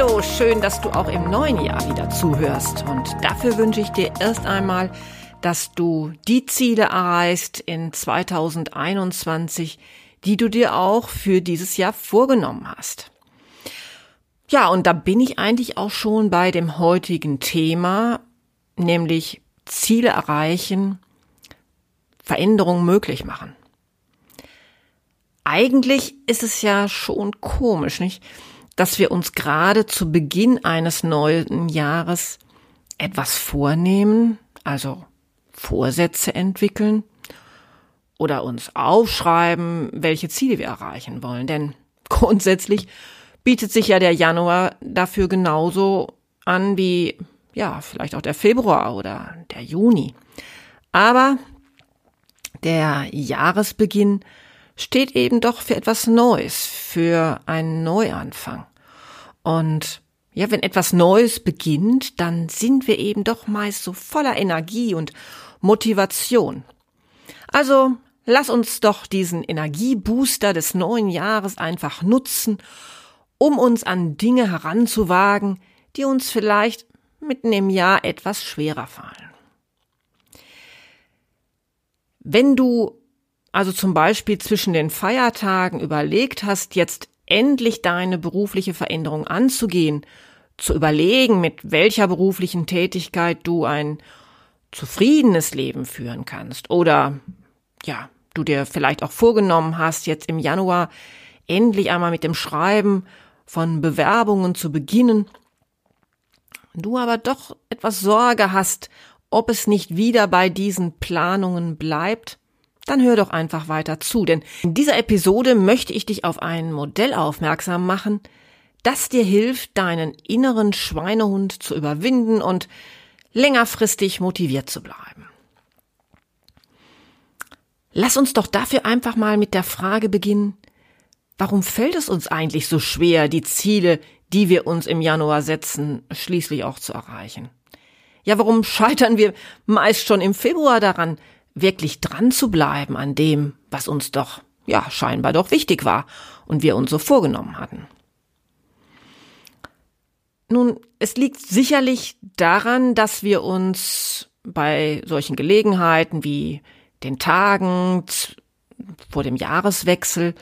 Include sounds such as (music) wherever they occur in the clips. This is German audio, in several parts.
Hallo, schön, dass du auch im neuen Jahr wieder zuhörst. Und dafür wünsche ich dir erst einmal, dass du die Ziele erreichst in 2021, die du dir auch für dieses Jahr vorgenommen hast. Ja, und da bin ich eigentlich auch schon bei dem heutigen Thema, nämlich Ziele erreichen, Veränderungen möglich machen. Eigentlich ist es ja schon komisch, nicht? Dass wir uns gerade zu Beginn eines neuen Jahres etwas vornehmen, also Vorsätze entwickeln oder uns aufschreiben, welche Ziele wir erreichen wollen. Denn (laughs) grundsätzlich bietet sich ja der Januar dafür genauso an wie, ja, vielleicht auch der Februar oder der Juni. Aber der Jahresbeginn steht eben doch für etwas Neues, für einen Neuanfang. Und ja, wenn etwas Neues beginnt, dann sind wir eben doch meist so voller Energie und Motivation. Also lass uns doch diesen Energiebooster des neuen Jahres einfach nutzen, um uns an Dinge heranzuwagen, die uns vielleicht mitten im Jahr etwas schwerer fallen. Wenn du also zum Beispiel zwischen den Feiertagen überlegt hast, jetzt endlich deine berufliche Veränderung anzugehen, zu überlegen, mit welcher beruflichen Tätigkeit du ein zufriedenes Leben führen kannst. Oder ja, du dir vielleicht auch vorgenommen hast, jetzt im Januar endlich einmal mit dem Schreiben von Bewerbungen zu beginnen, du aber doch etwas Sorge hast, ob es nicht wieder bei diesen Planungen bleibt, dann hör doch einfach weiter zu, denn in dieser Episode möchte ich dich auf ein Modell aufmerksam machen, das dir hilft, deinen inneren Schweinehund zu überwinden und längerfristig motiviert zu bleiben. Lass uns doch dafür einfach mal mit der Frage beginnen, warum fällt es uns eigentlich so schwer, die Ziele, die wir uns im Januar setzen, schließlich auch zu erreichen? Ja, warum scheitern wir meist schon im Februar daran, wirklich dran zu bleiben an dem, was uns doch, ja, scheinbar doch wichtig war und wir uns so vorgenommen hatten. Nun, es liegt sicherlich daran, dass wir uns bei solchen Gelegenheiten wie den Tagen vor dem Jahreswechsel,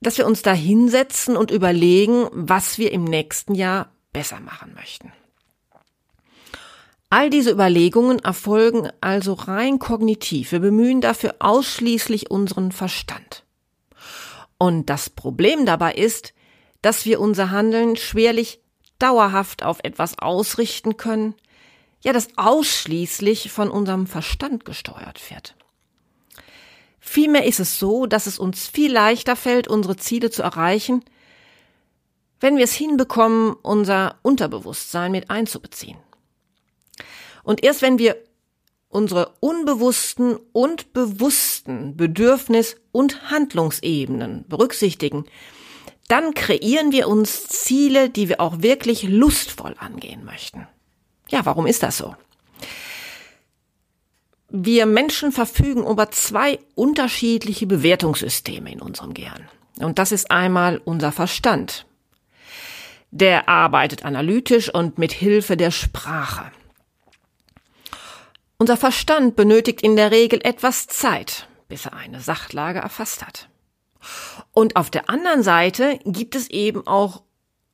dass wir uns da hinsetzen und überlegen, was wir im nächsten Jahr besser machen möchten. All diese Überlegungen erfolgen also rein kognitiv. Wir bemühen dafür ausschließlich unseren Verstand. Und das Problem dabei ist, dass wir unser Handeln schwerlich dauerhaft auf etwas ausrichten können, ja, das ausschließlich von unserem Verstand gesteuert wird. Vielmehr ist es so, dass es uns viel leichter fällt, unsere Ziele zu erreichen, wenn wir es hinbekommen, unser Unterbewusstsein mit einzubeziehen. Und erst wenn wir unsere unbewussten und bewussten Bedürfnis- und Handlungsebenen berücksichtigen, dann kreieren wir uns Ziele, die wir auch wirklich lustvoll angehen möchten. Ja, warum ist das so? Wir Menschen verfügen über zwei unterschiedliche Bewertungssysteme in unserem Gehirn. Und das ist einmal unser Verstand. Der arbeitet analytisch und mit Hilfe der Sprache. Unser Verstand benötigt in der Regel etwas Zeit, bis er eine Sachlage erfasst hat. Und auf der anderen Seite gibt es eben auch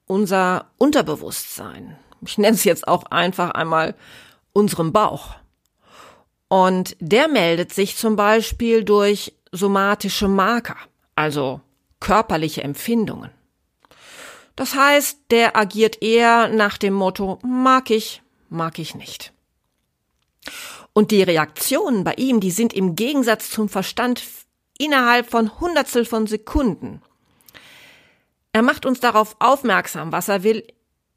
unser Unterbewusstsein. Ich nenne es jetzt auch einfach einmal unserem Bauch. Und der meldet sich zum Beispiel durch somatische Marker, also körperliche Empfindungen. Das heißt, der agiert eher nach dem Motto mag ich, mag ich nicht. Und die Reaktionen bei ihm, die sind im Gegensatz zum Verstand innerhalb von Hundertstel von Sekunden. Er macht uns darauf aufmerksam, was er will,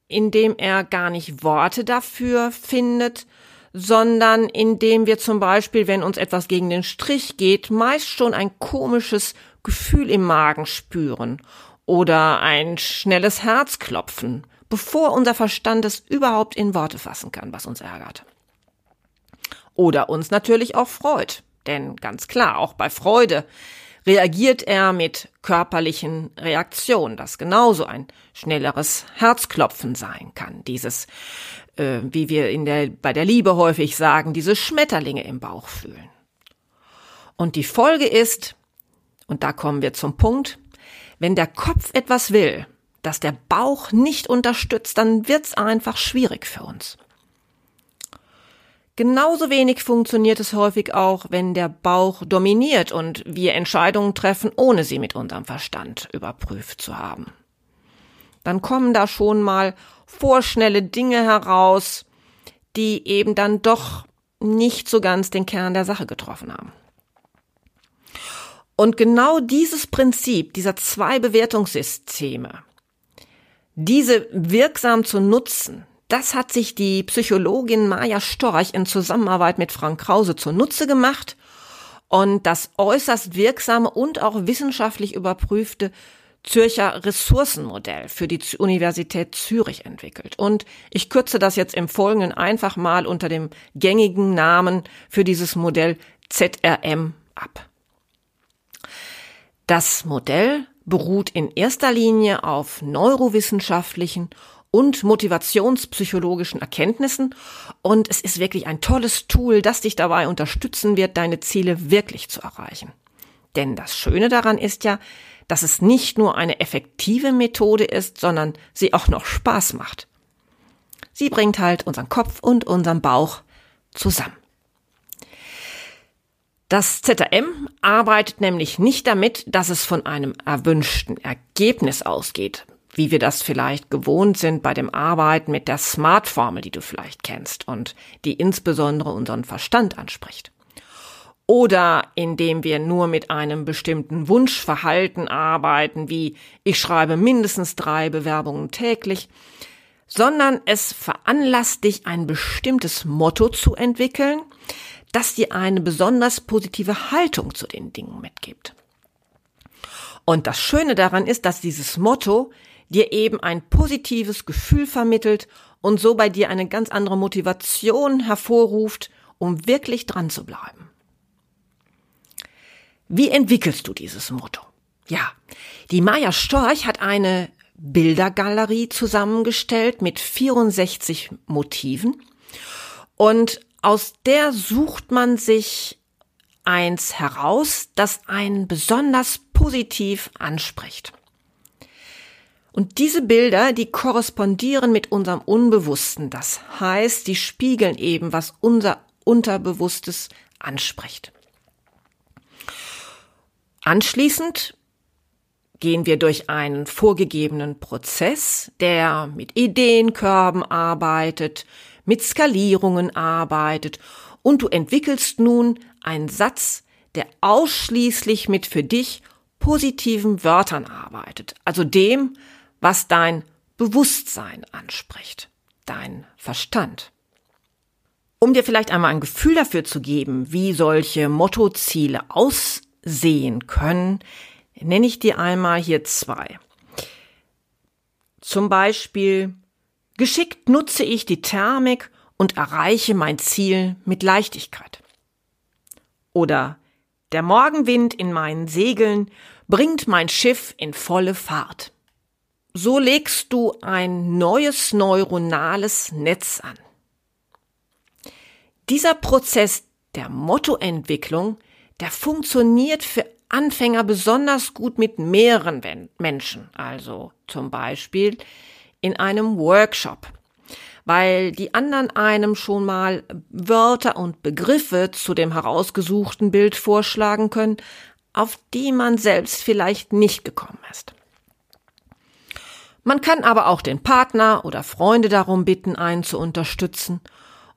indem er gar nicht Worte dafür findet, sondern indem wir zum Beispiel, wenn uns etwas gegen den Strich geht, meist schon ein komisches Gefühl im Magen spüren oder ein schnelles Herzklopfen, bevor unser Verstand es überhaupt in Worte fassen kann, was uns ärgert. Oder uns natürlich auch freut, denn ganz klar, auch bei Freude reagiert er mit körperlichen Reaktionen, das genauso ein schnelleres Herzklopfen sein kann. Dieses, äh, wie wir in der, bei der Liebe häufig sagen, diese Schmetterlinge im Bauch fühlen. Und die Folge ist, und da kommen wir zum Punkt, wenn der Kopf etwas will, das der Bauch nicht unterstützt, dann wird's einfach schwierig für uns. Genauso wenig funktioniert es häufig auch, wenn der Bauch dominiert und wir Entscheidungen treffen, ohne sie mit unserem Verstand überprüft zu haben. Dann kommen da schon mal vorschnelle Dinge heraus, die eben dann doch nicht so ganz den Kern der Sache getroffen haben. Und genau dieses Prinzip dieser zwei Bewertungssysteme, diese wirksam zu nutzen, das hat sich die Psychologin Maja Storch in Zusammenarbeit mit Frank Krause zunutze gemacht und das äußerst wirksame und auch wissenschaftlich überprüfte Zürcher Ressourcenmodell für die Universität Zürich entwickelt. Und ich kürze das jetzt im Folgenden einfach mal unter dem gängigen Namen für dieses Modell ZRM ab. Das Modell beruht in erster Linie auf neurowissenschaftlichen und motivationspsychologischen Erkenntnissen. Und es ist wirklich ein tolles Tool, das dich dabei unterstützen wird, deine Ziele wirklich zu erreichen. Denn das Schöne daran ist ja, dass es nicht nur eine effektive Methode ist, sondern sie auch noch Spaß macht. Sie bringt halt unseren Kopf und unseren Bauch zusammen. Das ZRM arbeitet nämlich nicht damit, dass es von einem erwünschten Ergebnis ausgeht, wie wir das vielleicht gewohnt sind bei dem Arbeiten mit der Smart-Formel, die du vielleicht kennst und die insbesondere unseren Verstand anspricht. Oder indem wir nur mit einem bestimmten Wunschverhalten arbeiten, wie ich schreibe mindestens drei Bewerbungen täglich, sondern es veranlasst dich, ein bestimmtes Motto zu entwickeln, das dir eine besonders positive Haltung zu den Dingen mitgibt. Und das Schöne daran ist, dass dieses Motto dir eben ein positives Gefühl vermittelt und so bei dir eine ganz andere Motivation hervorruft, um wirklich dran zu bleiben. Wie entwickelst du dieses Motto? Ja, die Maya Storch hat eine Bildergalerie zusammengestellt mit 64 Motiven und aus der sucht man sich eins heraus, das einen besonders positiv anspricht. Und diese Bilder, die korrespondieren mit unserem Unbewussten. Das heißt, die spiegeln eben, was unser Unterbewusstes anspricht. Anschließend gehen wir durch einen vorgegebenen Prozess, der mit Ideenkörben arbeitet, mit Skalierungen arbeitet und du entwickelst nun einen Satz, der ausschließlich mit für dich positiven Wörtern arbeitet, also dem, was dein Bewusstsein anspricht, dein Verstand. Um dir vielleicht einmal ein Gefühl dafür zu geben, wie solche Mottoziele aussehen können, nenne ich dir einmal hier zwei. Zum Beispiel, geschickt nutze ich die Thermik und erreiche mein Ziel mit Leichtigkeit. Oder der Morgenwind in meinen Segeln bringt mein Schiff in volle Fahrt. So legst du ein neues neuronales Netz an. Dieser Prozess der Mottoentwicklung, der funktioniert für Anfänger besonders gut mit mehreren Menschen, also zum Beispiel in einem Workshop, weil die anderen einem schon mal Wörter und Begriffe zu dem herausgesuchten Bild vorschlagen können, auf die man selbst vielleicht nicht gekommen ist. Man kann aber auch den Partner oder Freunde darum bitten, einen zu unterstützen.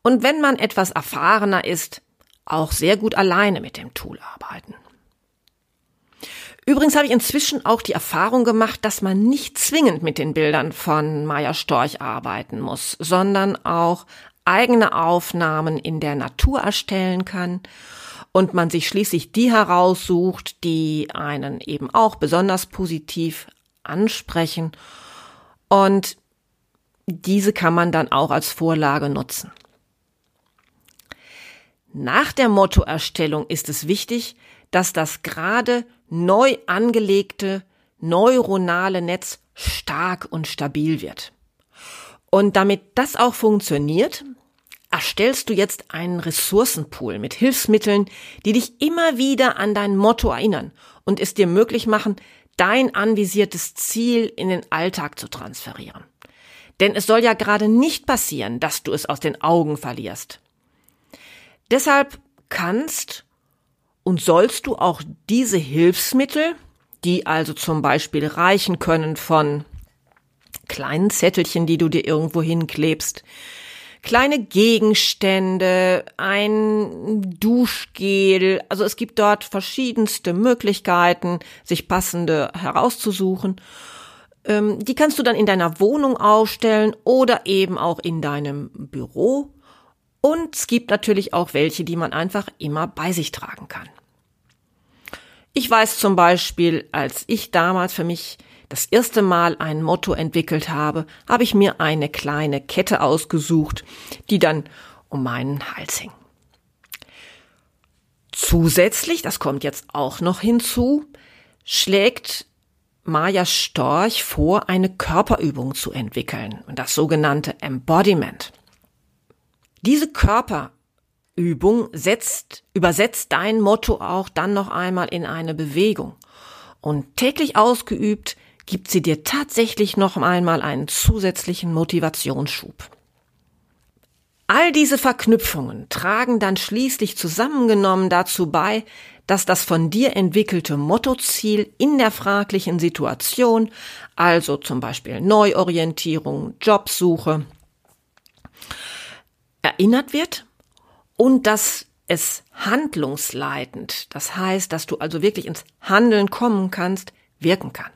und wenn man etwas erfahrener ist, auch sehr gut alleine mit dem Tool arbeiten. Übrigens habe ich inzwischen auch die Erfahrung gemacht, dass man nicht zwingend mit den Bildern von Maya Storch arbeiten muss, sondern auch eigene Aufnahmen in der Natur erstellen kann und man sich schließlich die heraussucht, die einen eben auch besonders positiv ansprechen und diese kann man dann auch als Vorlage nutzen. Nach der Mottoerstellung ist es wichtig, dass das gerade neu angelegte neuronale Netz stark und stabil wird. Und damit das auch funktioniert, erstellst du jetzt einen Ressourcenpool mit Hilfsmitteln, die dich immer wieder an dein Motto erinnern und es dir möglich machen, dein anvisiertes Ziel in den Alltag zu transferieren. Denn es soll ja gerade nicht passieren, dass du es aus den Augen verlierst. Deshalb kannst und sollst du auch diese Hilfsmittel, die also zum Beispiel reichen können von kleinen Zettelchen, die du dir irgendwo hinklebst, kleine Gegenstände, ein Duschgel, also es gibt dort verschiedenste Möglichkeiten, sich passende herauszusuchen. Ähm, die kannst du dann in deiner Wohnung aufstellen oder eben auch in deinem Büro. Und es gibt natürlich auch welche, die man einfach immer bei sich tragen kann. Ich weiß zum Beispiel, als ich damals für mich das erste Mal ein Motto entwickelt habe, habe ich mir eine kleine Kette ausgesucht, die dann um meinen Hals hing. Zusätzlich, das kommt jetzt auch noch hinzu, schlägt Maja Storch vor, eine Körperübung zu entwickeln, das sogenannte Embodiment. Diese Körper Übung setzt, übersetzt dein Motto auch dann noch einmal in eine Bewegung. Und täglich ausgeübt gibt sie dir tatsächlich noch einmal einen zusätzlichen Motivationsschub. All diese Verknüpfungen tragen dann schließlich zusammengenommen dazu bei, dass das von dir entwickelte Mottoziel in der fraglichen Situation, also zum Beispiel Neuorientierung, Jobsuche, erinnert wird und dass es handlungsleitend, das heißt, dass du also wirklich ins Handeln kommen kannst, wirken kann.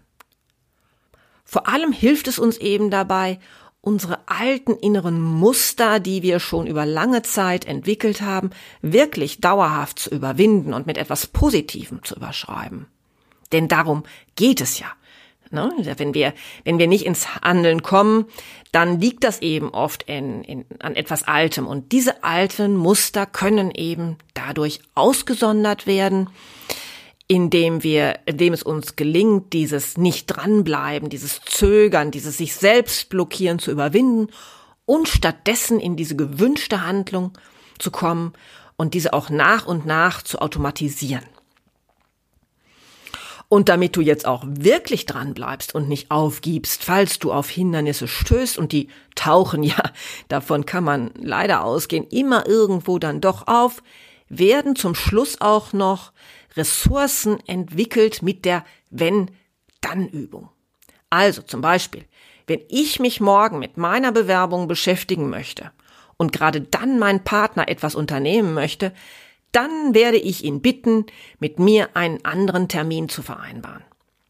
Vor allem hilft es uns eben dabei, unsere alten inneren Muster, die wir schon über lange Zeit entwickelt haben, wirklich dauerhaft zu überwinden und mit etwas Positivem zu überschreiben. Denn darum geht es ja. Ne? Wenn wir, wenn wir nicht ins Handeln kommen, dann liegt das eben oft in, in, an etwas Altem. Und diese alten Muster können eben dadurch ausgesondert werden, indem wir, indem es uns gelingt, dieses nicht dranbleiben, dieses Zögern, dieses sich selbst blockieren zu überwinden und stattdessen in diese gewünschte Handlung zu kommen und diese auch nach und nach zu automatisieren. Und damit du jetzt auch wirklich dran bleibst und nicht aufgibst, falls du auf Hindernisse stößt und die tauchen (laughs) ja, davon kann man leider ausgehen, immer irgendwo dann doch auf, werden zum Schluss auch noch Ressourcen entwickelt mit der Wenn-Dann-Übung. Also zum Beispiel, wenn ich mich morgen mit meiner Bewerbung beschäftigen möchte und gerade dann mein Partner etwas unternehmen möchte, dann werde ich ihn bitten, mit mir einen anderen Termin zu vereinbaren.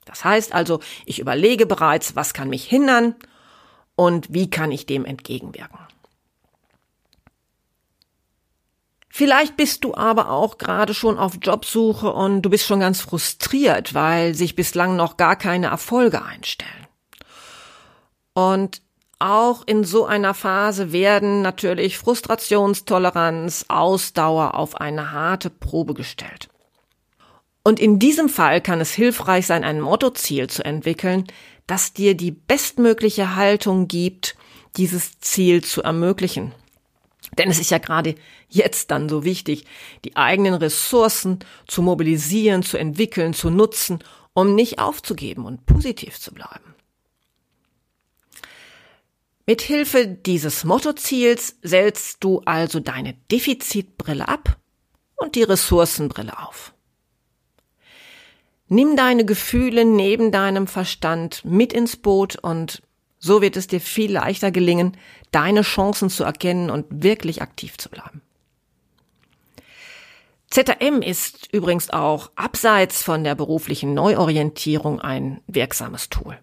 Das heißt also, ich überlege bereits, was kann mich hindern und wie kann ich dem entgegenwirken. Vielleicht bist du aber auch gerade schon auf Jobsuche und du bist schon ganz frustriert, weil sich bislang noch gar keine Erfolge einstellen. Und auch in so einer Phase werden natürlich Frustrationstoleranz, Ausdauer auf eine harte Probe gestellt. Und in diesem Fall kann es hilfreich sein, ein Mottoziel zu entwickeln, das dir die bestmögliche Haltung gibt, dieses Ziel zu ermöglichen. Denn es ist ja gerade jetzt dann so wichtig, die eigenen Ressourcen zu mobilisieren, zu entwickeln, zu nutzen, um nicht aufzugeben und positiv zu bleiben. Mithilfe dieses Mottoziels setzt du also deine Defizitbrille ab und die Ressourcenbrille auf. Nimm deine Gefühle neben deinem Verstand mit ins Boot und So wird es dir viel leichter gelingen, deine Chancen zu erkennen und wirklich aktiv zu bleiben. ZRM ist übrigens auch abseits von der beruflichen Neuorientierung ein wirksames Tool.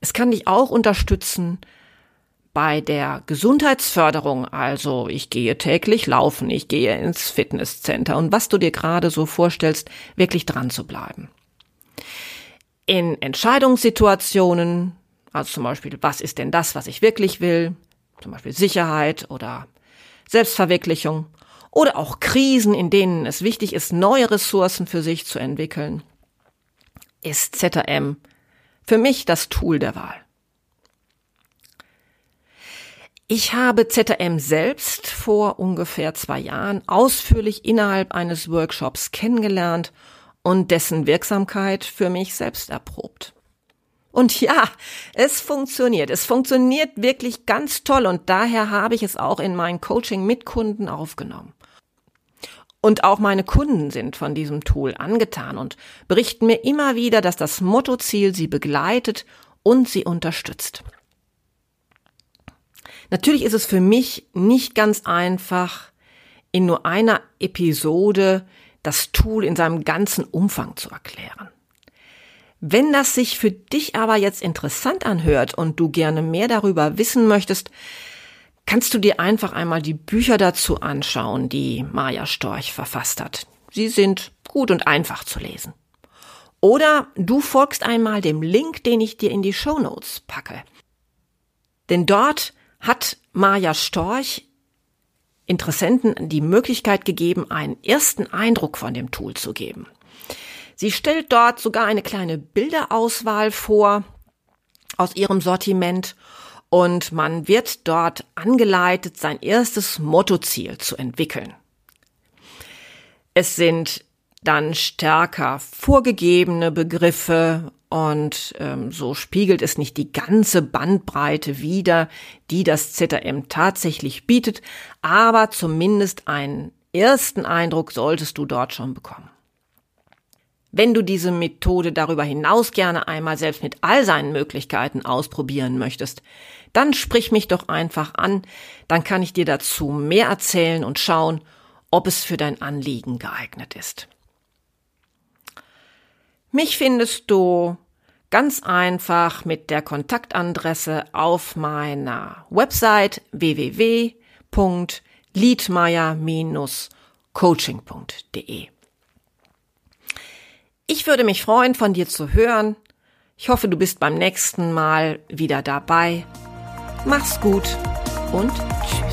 Es kann dich auch unterstützen bei der Gesundheitsförderung, also ich gehe täglich laufen, ich gehe ins Fitnesscenter und was du dir gerade so vorstellst, wirklich dran zu bleiben. In Entscheidungssituationen, also zum Beispiel, was ist denn das, was ich wirklich will, zum Beispiel Sicherheit oder Selbstverwirklichung oder auch Krisen, in denen es wichtig ist, neue Ressourcen für sich zu entwickeln, ist ZRM für mich das Tool der Wahl. Ich habe ZRM selbst vor ungefähr zwei Jahren ausführlich innerhalb eines Workshops kennengelernt und dessen Wirksamkeit für mich selbst erprobt. Und ja, es funktioniert. Es funktioniert wirklich ganz toll und daher habe ich es auch in mein Coaching mit Kunden aufgenommen. Und auch meine Kunden sind von diesem Tool angetan und berichten mir immer wieder, dass das Mottoziel sie begleitet und sie unterstützt. Natürlich ist es für mich nicht ganz einfach, in nur einer Episode das Tool in seinem ganzen Umfang zu erklären. Wenn das sich für dich aber jetzt interessant anhört und du gerne mehr darüber wissen möchtest, kannst du dir einfach einmal die Bücher dazu anschauen, die Maja Storch verfasst hat. Sie sind gut und einfach zu lesen. Oder du folgst einmal dem Link, den ich dir in die Show Notes packe. Denn dort hat Maja Storch Interessenten die Möglichkeit gegeben, einen ersten Eindruck von dem Tool zu geben. Sie stellt dort sogar eine kleine Bilderauswahl vor aus ihrem Sortiment und man wird dort angeleitet, sein erstes Mottoziel zu entwickeln. Es sind dann stärker vorgegebene Begriffe und ähm, so spiegelt es nicht die ganze Bandbreite wider, die das ZRM tatsächlich bietet, aber zumindest einen ersten Eindruck solltest du dort schon bekommen. Wenn du diese Methode darüber hinaus gerne einmal selbst mit all seinen Möglichkeiten ausprobieren möchtest, dann sprich mich doch einfach an, dann kann ich dir dazu mehr erzählen und schauen, ob es für dein Anliegen geeignet ist. Mich findest du ganz einfach mit der Kontaktadresse auf meiner Website www.liedmeier-coaching.de. Ich würde mich freuen, von dir zu hören. Ich hoffe, du bist beim nächsten Mal wieder dabei. Mach's gut und tschüss.